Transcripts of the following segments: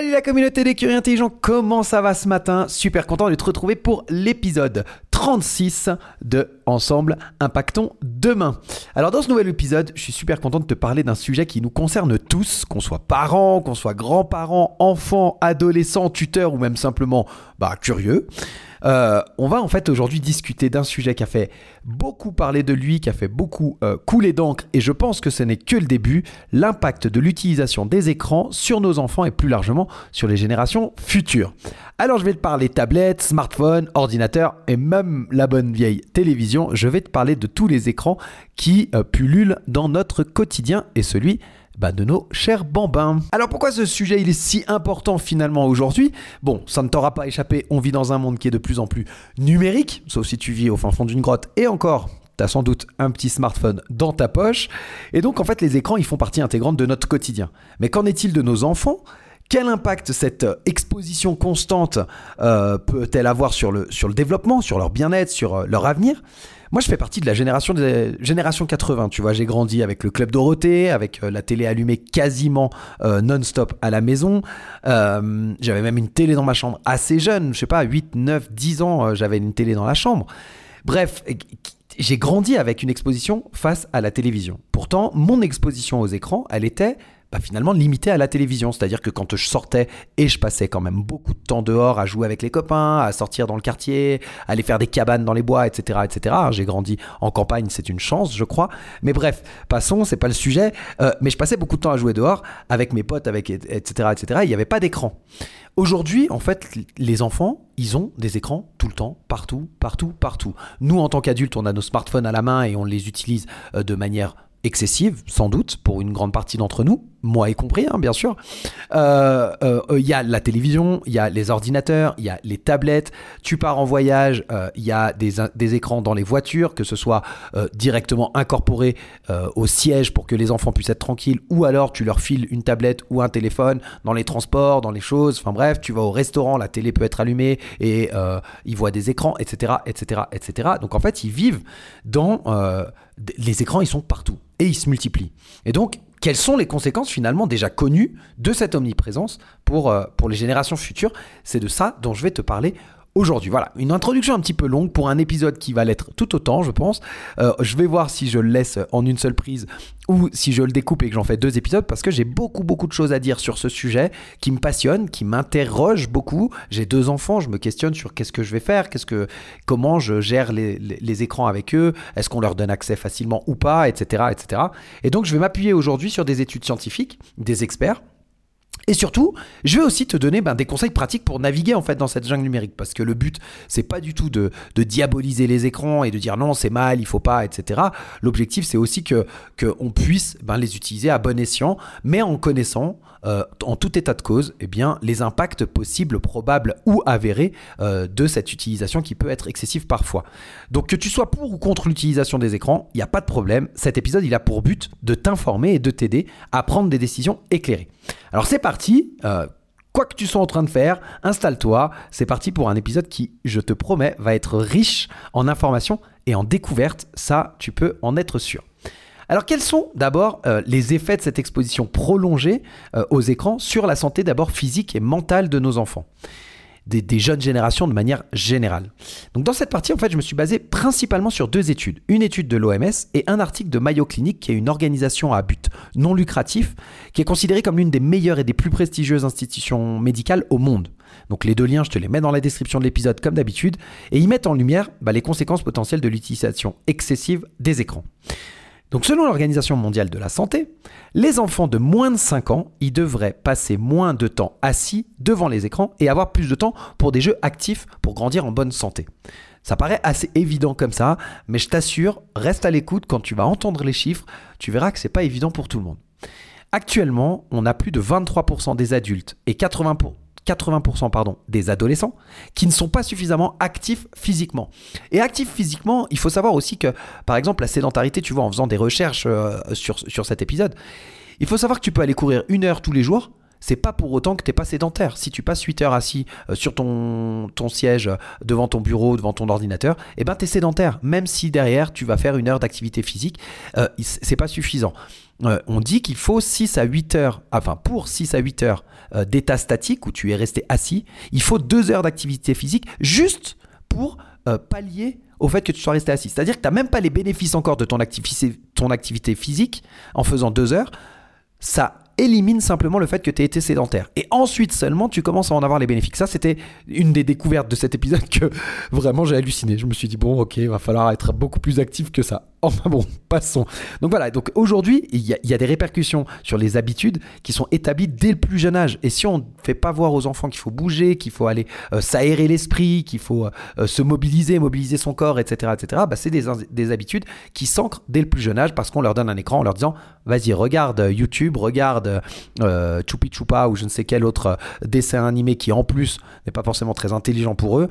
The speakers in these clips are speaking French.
Salut la communauté des curieux intelligents, comment ça va ce matin? Super content de te retrouver pour l'épisode 36 de Ensemble Impactons Demain. Alors dans ce nouvel épisode, je suis super content de te parler d'un sujet qui nous concerne tous, qu'on soit parents, qu'on soit grands-parents, enfants, adolescents, tuteurs ou même simplement bah, curieux. Euh, on va en fait aujourd'hui discuter d'un sujet qui a fait beaucoup parler de lui, qui a fait beaucoup euh, couler d'encre, et je pense que ce n'est que le début, l'impact de l'utilisation des écrans sur nos enfants et plus largement sur les générations futures. Alors je vais te parler tablettes, smartphones, ordinateurs et même la bonne vieille télévision. Je vais te parler de tous les écrans qui euh, pullulent dans notre quotidien et celui bah, de nos chers bambins. Alors pourquoi ce sujet il est si important finalement aujourd'hui? Bon, ça ne t'aura pas échappé, on vit dans un monde qui est de plus en plus numérique, sauf si tu vis au fond d'une grotte et encore. tu as sans doute un petit smartphone dans ta poche. Et donc, en fait, les écrans, ils font partie intégrante de notre quotidien. Mais qu'en est-il de nos enfants? Quel impact cette exposition constante euh, peut-elle avoir sur le, sur le développement, sur leur bien-être, sur euh, leur avenir? Moi, je fais partie de la génération génération 80. Tu vois, j'ai grandi avec le club Dorothée, avec euh, la télé allumée quasiment euh, non-stop à la maison. Euh, j'avais même une télé dans ma chambre assez jeune, je sais pas, 8, 9, 10 ans, j'avais une télé dans la chambre. Bref, j'ai grandi avec une exposition face à la télévision. Pourtant, mon exposition aux écrans, elle était bah, finalement limité à la télévision. C'est-à-dire que quand je sortais et je passais quand même beaucoup de temps dehors à jouer avec les copains, à sortir dans le quartier, à aller faire des cabanes dans les bois, etc., etc. J'ai grandi en campagne, c'est une chance, je crois. Mais bref, passons, c'est pas le sujet. Euh, mais je passais beaucoup de temps à jouer dehors avec mes potes, avec etc., etc. Il n'y avait pas d'écran. Aujourd'hui, en fait, les enfants, ils ont des écrans tout le temps, partout, partout, partout. Nous, en tant qu'adultes, on a nos smartphones à la main et on les utilise euh, de manière excessive, sans doute, pour une grande partie d'entre nous, moi y compris, hein, bien sûr. Il euh, euh, y a la télévision, il y a les ordinateurs, il y a les tablettes. Tu pars en voyage, il euh, y a des, des, écrans dans les voitures, que ce soit directement incorporé au siège pour que les enfants puissent être tranquilles, ou alors tu leur files une tablette ou un téléphone dans les transports, dans les choses. Enfin bref, tu vas au restaurant, la télé peut être allumée et ils voient des écrans, etc., etc., etc. Donc en fait, ils vivent dans les écrans, ils sont partout et ils se multiplient. Et donc quelles sont les conséquences finalement déjà connues de cette omniprésence pour, euh, pour les générations futures? C'est de ça dont je vais te parler aujourd'hui. Voilà, une introduction un petit peu longue pour un épisode qui va l'être tout autant, je pense. Euh, je vais voir si je le laisse en une seule prise ou si je le découpe et que j'en fais deux épisodes parce que j'ai beaucoup beaucoup de choses à dire sur ce sujet qui me passionne, qui m'interroge beaucoup. J'ai deux enfants, je me questionne sur qu'est-ce que je vais faire, qu'est-ce que, comment je gère les, les écrans avec eux, est-ce qu'on leur donne accès facilement ou pas, etc., etc. Et donc je vais m'appuyer aujourd'hui sur des études scientifiques, des experts et surtout, je vais aussi te donner ben, des conseils pratiques pour naviguer en fait dans cette jungle numérique, parce que le but c'est pas du tout de, diaboliser les écrans et de dire non c'est mal, il faut pas, etc. L'objectif c'est aussi que qu'on puisse ben, les utiliser à bon escient, mais en connaissant euh, en tout état de cause, eh les impacts possibles, probables ou avérés euh, de cette utilisation qui peut être excessive parfois. Donc que tu sois pour ou contre l'utilisation des écrans, il n'y a pas de problème. Cet épisode, il a pour but de t'informer et de t'aider à prendre des décisions éclairées. Alors c'est parti. Euh, quoi que tu sois en train de faire, installe-toi. C'est parti pour un épisode qui, je te promets, va être riche en informations et en découvertes. Ça, tu peux en être sûr. Alors quels sont d'abord euh, les effets de cette exposition prolongée euh, aux écrans sur la santé d'abord physique et mentale de nos enfants? Des, jeunes générations de manière générale. Donc dans cette partie, en fait, je me suis basé principalement sur deux études. Une étude de l'OMS et un article de Mayo Clinic, qui est une organisation à but non lucratif, qui est considérée comme l'une des meilleures et des plus prestigieuses institutions médicales au monde. Donc les deux liens, je te les mets dans la description de l'épisode comme d'habitude, et ils mettent en lumière bah, les conséquences potentielles de l'utilisation excessive des écrans. Donc selon l'Organisation mondiale de la santé, les enfants de moins de 5 ans, ils devraient passer moins de temps assis devant les écrans et avoir plus de temps pour des jeux actifs pour grandir en bonne santé. Ça paraît assez évident comme ça, mais je t'assure, reste à l'écoute quand tu vas entendre les chiffres, tu verras que c'est pas évident pour tout le monde. Actuellement, on a plus de 23% des adultes et 80%, 80% pardon, des adolescents qui ne sont pas suffisamment actifs physiquement. Et actifs physiquement, il faut savoir aussi que, par exemple, la sédentarité, tu vois, en faisant des recherches euh, sur, sur cet épisode, il faut savoir que tu peux aller courir une heure tous les jours. C'est pas pour autant que tu n'es pas sédentaire. Si tu passes 8 heures assis euh, sur ton, ton siège, euh, devant ton bureau, devant ton ordinateur, eh ben tu es sédentaire. Même si derrière tu vas faire une heure d'activité physique, euh, c'est pas suffisant. On dit qu'il faut 6 à 8 heures, enfin pour 6 à 8 heures euh, d'état statique où tu es resté assis, il faut deux heures d'activité physique juste pour euh, pallier au fait que tu sois resté assis. C'est-à-dire que tu n'as même pas les bénéfices encore de ton activité, ton activité physique en faisant deux heures. Ça élimine simplement le fait que tu aies été sédentaire. Et ensuite seulement, tu commences à en avoir les bénéfices. Ça, c'était une des découvertes de cet épisode que vraiment j'ai halluciné. Je me suis dit, bon, ok, il va falloir être beaucoup plus actif que ça. Enfin bon, passons. Donc voilà, donc aujourd'hui, il y, a des répercussions sur les habitudes qui sont établies dès le plus jeune âge. Et si on ne fait pas voir aux enfants qu'il faut bouger, qu'il faut aller euh, s'aérer l'esprit, qu'il faut euh, se mobiliser, mobiliser son corps, etc., etc., bah, c'est des, habitudes qui s'ancrent dès le plus jeune âge parce qu'on leur donne un écran en leur disant, vas-y, regarde YouTube, regarde euh, Choupi Choupa ou je ne sais quel autre dessin animé qui en plus n'est pas forcément très intelligent pour eux,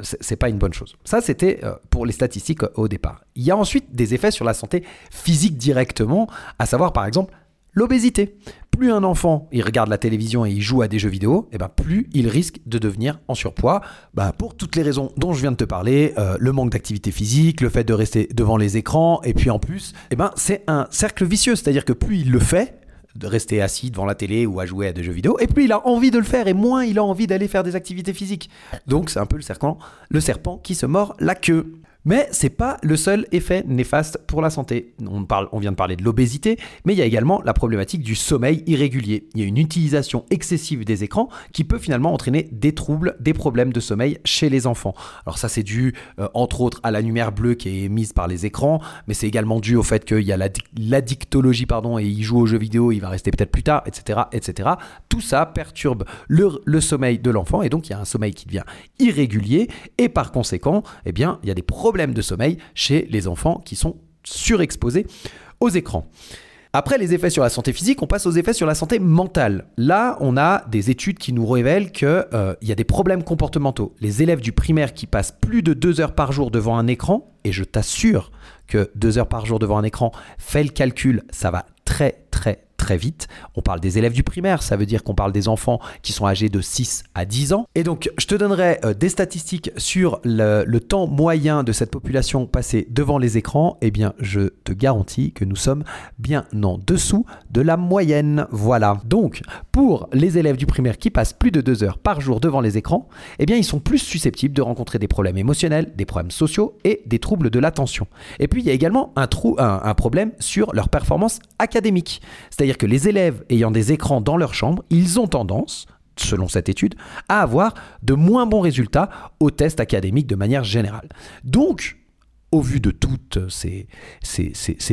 c'est pas une bonne chose. Ça, c'était pour les statistiques au départ. Il y a ensuite des effets sur la santé physique directement, à savoir par exemple l'obésité. Plus un enfant il regarde la télévision et il joue à des jeux vidéo, et eh ben plus il risque de devenir en surpoids. Bah, pour toutes les raisons dont je viens de te parler, euh, le manque d'activité physique, le fait de rester devant les écrans, et puis en plus, et eh ben c'est un cercle vicieux, c'est-à-dire que plus il le fait, de rester assis devant la télé ou à jouer à des jeux vidéo, et plus il a envie de le faire, et moins il a envie d'aller faire des activités physiques. Donc c'est un peu le serpent, le serpent qui se mord la queue. Mais c'est pas le seul effet néfaste pour la santé. On, vient de parler de l'obésité, mais il y a également la problématique du sommeil irrégulier. Il y a une utilisation excessive des écrans qui peut finalement entraîner des troubles, des problèmes de sommeil chez les enfants. Alors ça c'est dû euh, entre autres à la lumière bleue qui est émise par les écrans, mais c'est également dû au fait qu'il y a l'addictologie pardon et il joue aux jeux vidéo, il va rester peut-être plus tard, etc., etc. Tout ça perturbe le, le sommeil de l'enfant et donc il y a un sommeil qui devient irrégulier et par conséquent, eh bien il y a des problèmes de sommeil chez les enfants qui sont surexposés aux écrans. Après les effets sur la santé physique, on passe aux effets sur la santé mentale. Là, on a des études qui nous révèlent qu'il euh, y a des problèmes comportementaux. Les élèves du primaire qui passent plus de deux heures par jour devant un écran, et je t'assure que deux heures par jour devant un écran, fais le calcul, ça va très très très vite. On parle des élèves du primaire, ça veut dire qu'on parle des enfants qui sont âgés de 6 à 10 ans. Et donc, je te donnerai euh, des statistiques sur le, temps moyen de cette population passée devant les écrans. Eh bien, je te garantis que nous sommes bien en dessous de la moyenne. Voilà. Donc, pour les élèves du primaire qui passent plus de 2 heures par jour devant les écrans, eh bien, ils sont plus susceptibles de rencontrer des problèmes émotionnels, des problèmes sociaux et des troubles de l'attention. Et puis, il y a également un, trou, un problème sur leur performance académique. C'est-à-dire que les élèves ayant des écrans dans leur chambre, ils ont tendance, selon cette étude, à avoir de moins bons résultats aux tests académiques de manière générale. Donc, au vu de toutes ces,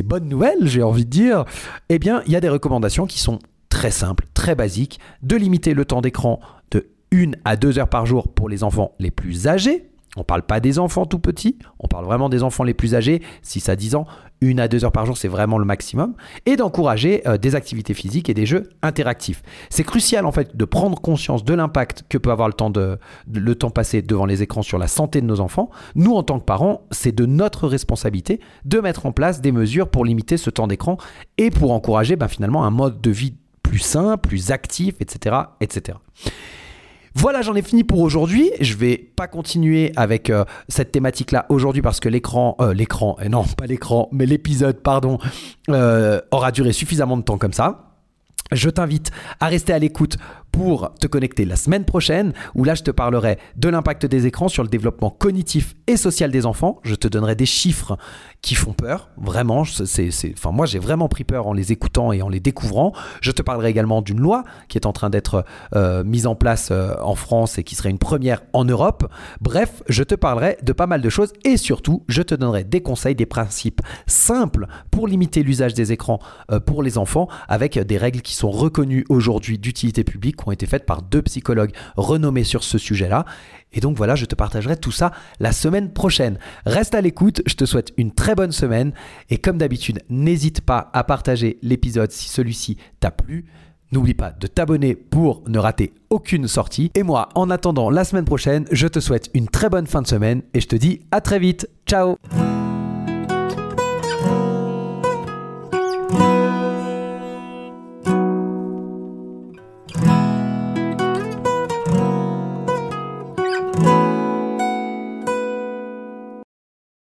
bonnes nouvelles, j'ai envie de dire, eh bien, il y a des recommandations qui sont très simples, très basiques, de limiter le temps d'écran de 1 à 2 heures par jour pour les enfants les plus âgés, on parle pas des enfants tout petits, on parle vraiment des enfants les plus âgés, 6 à 10 ans, une à deux heures par jour, c'est vraiment le maximum, et d'encourager euh, des activités physiques et des jeux interactifs. C'est crucial en fait de prendre conscience de l'impact que peut avoir le temps, passé devant les écrans sur la santé de nos enfants. Nous, en tant que parents, c'est de notre responsabilité de mettre en place des mesures pour limiter ce temps d'écran et pour encourager ben, finalement un mode de vie plus sain, plus actif, etc. Voilà, j'en ai fini pour aujourd'hui. Je vais pas continuer avec euh, cette thématique-là aujourd'hui parce que l'écran, euh, l'écran, et non pas l'écran, mais l'épisode, pardon, euh, aura duré suffisamment de temps comme ça. Je t'invite à rester à l'écoute pour te connecter la semaine prochaine où là je te parlerai de l'impact des écrans sur le développement cognitif et social des enfants. Je te donnerai des chiffres qui font peur, vraiment. C'est, enfin, moi j'ai vraiment pris peur en les écoutant et en les découvrant. Je te parlerai également d'une loi qui est en train d'être euh, mise en place euh, en France et qui serait une première en Europe. Bref, je te parlerai de pas mal de choses et surtout, je te donnerai des conseils, des principes simples pour limiter l'usage des écrans euh, pour les enfants avec des règles qui sont reconnues aujourd'hui d'utilité publique, ont été faites par deux psychologues renommés sur ce sujet-là. Et donc voilà, je te partagerai tout ça la semaine prochaine. Reste à l'écoute, je te souhaite une très bonne semaine et comme d'habitude, n'hésite pas à partager l'épisode si celui-ci t'a plu. N'oublie pas de t'abonner pour ne rater aucune sortie. Et moi, en attendant la semaine prochaine, je te souhaite une très bonne fin de semaine et je te dis à très vite. Ciao